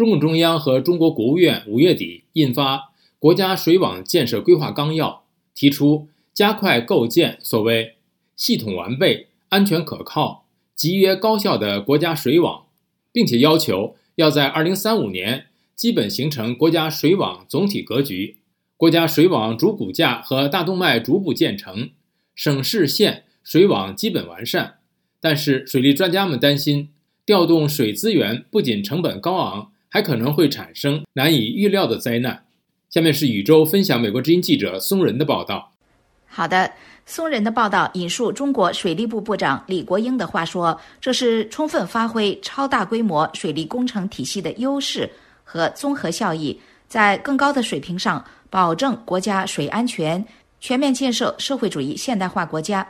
中共中央和中国国务院五月底印发《国家水网建设规划纲要》，提出加快构建所谓系统完备、安全可靠、集约高效的国家水网，并且要求要在二零三五年基本形成国家水网总体格局，国家水网主骨架和大动脉逐步建成，省市县水网基本完善。但是，水利专家们担心，调动水资源不仅成本高昂。还可能会产生难以预料的灾难。下面是宇宙分享美国之音记者松仁的报道。好的，松仁的报道引述中国水利部部长李国英的话说：“这是充分发挥超大规模水利工程体系的优势和综合效益，在更高的水平上保证国家水安全，全面建设社会主义现代化国家。”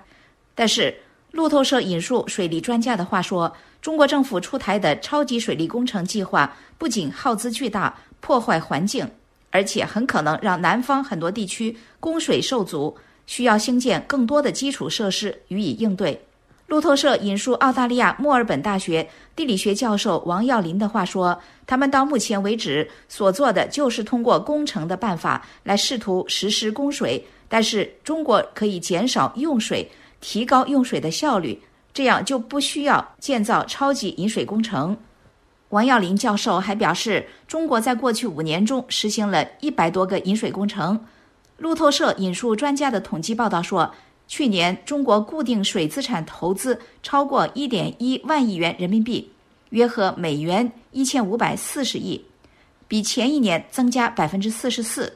但是，路透社引述水利专家的话说。中国政府出台的超级水利工程计划不仅耗资巨大、破坏环境，而且很可能让南方很多地区供水受阻，需要兴建更多的基础设施予以应对。路透社引述澳大利亚墨尔本大学地理学教授王耀林的话说：“他们到目前为止所做的就是通过工程的办法来试图实施供水，但是中国可以减少用水，提高用水的效率。”这样就不需要建造超级引水工程。王耀林教授还表示，中国在过去五年中实行了一百多个引水工程。路透社引述专家的统计报道说，去年中国固定水资产投资超过一点一万亿元人民币，约合美元一千五百四十亿，比前一年增加百分之四十四。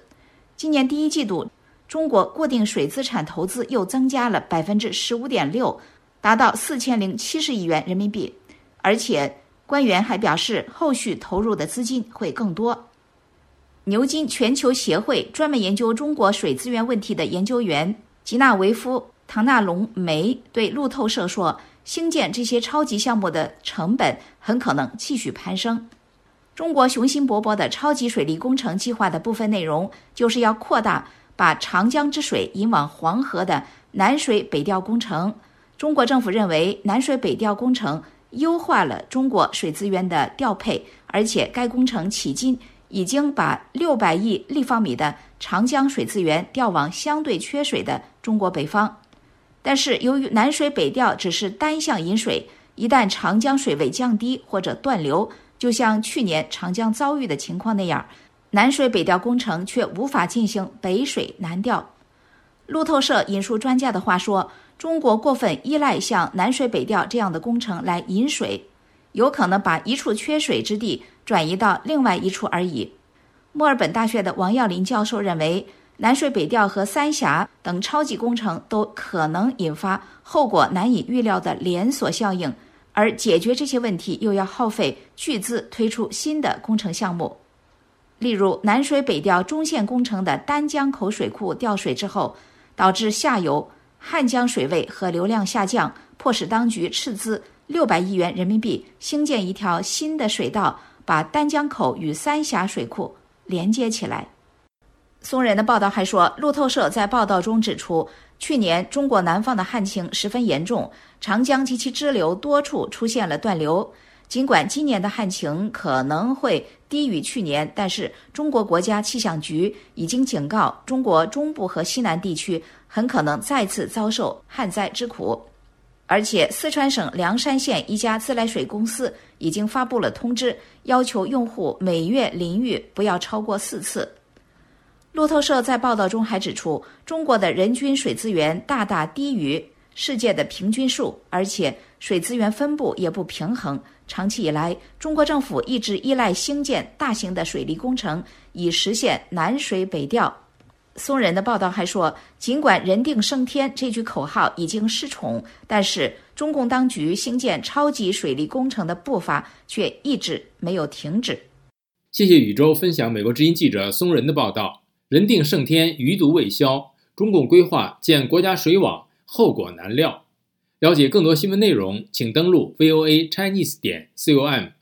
今年第一季度，中国固定水资产投资又增加了百分之十五点六。达到四千零七十亿元人民币，而且官员还表示，后续投入的资金会更多。牛津全球协会专门研究中国水资源问题的研究员吉纳维夫·唐纳隆梅对路透社说：“兴建这些超级项目的成本很可能继续攀升。”中国雄心勃勃的超级水利工程计划的部分内容，就是要扩大把长江之水引往黄河的南水北调工程。中国政府认为，南水北调工程优化了中国水资源的调配，而且该工程迄今已经把六百亿立方米的长江水资源调往相对缺水的中国北方。但是，由于南水北调只是单向引水，一旦长江水位降低或者断流，就像去年长江遭遇的情况那样，南水北调工程却无法进行北水南调。路透社引述专家的话说。中国过分依赖像南水北调这样的工程来引水，有可能把一处缺水之地转移到另外一处而已。墨尔本大学的王耀林教授认为，南水北调和三峡等超级工程都可能引发后果难以预料的连锁效应，而解决这些问题又要耗费巨资推出新的工程项目。例如，南水北调中线工程的丹江口水库调水之后，导致下游。汉江水位和流量下降，迫使当局斥资六百亿元人民币兴建一条新的水道，把丹江口与三峡水库连接起来。松仁的报道还说，路透社在报道中指出，去年中国南方的旱情十分严重，长江及其支流多处出现了断流。尽管今年的旱情可能会低于去年，但是中国国家气象局已经警告，中国中部和西南地区很可能再次遭受旱灾之苦。而且，四川省凉山县一家自来水公司已经发布了通知，要求用户每月淋浴不要超过四次。路透社在报道中还指出，中国的人均水资源大大低于世界的平均数，而且水资源分布也不平衡。长期以来，中国政府一直依赖兴建大型的水利工程，以实现南水北调。松仁的报道还说，尽管“人定胜天”这句口号已经失宠，但是中共当局兴建超级水利工程的步伐却一直没有停止。谢谢宇宙分享美国之音记者松仁的报道：“人定胜天，余毒未消。中共规划建国家水网，后果难料。”了解更多新闻内容，请登录 voa chinese 点 com。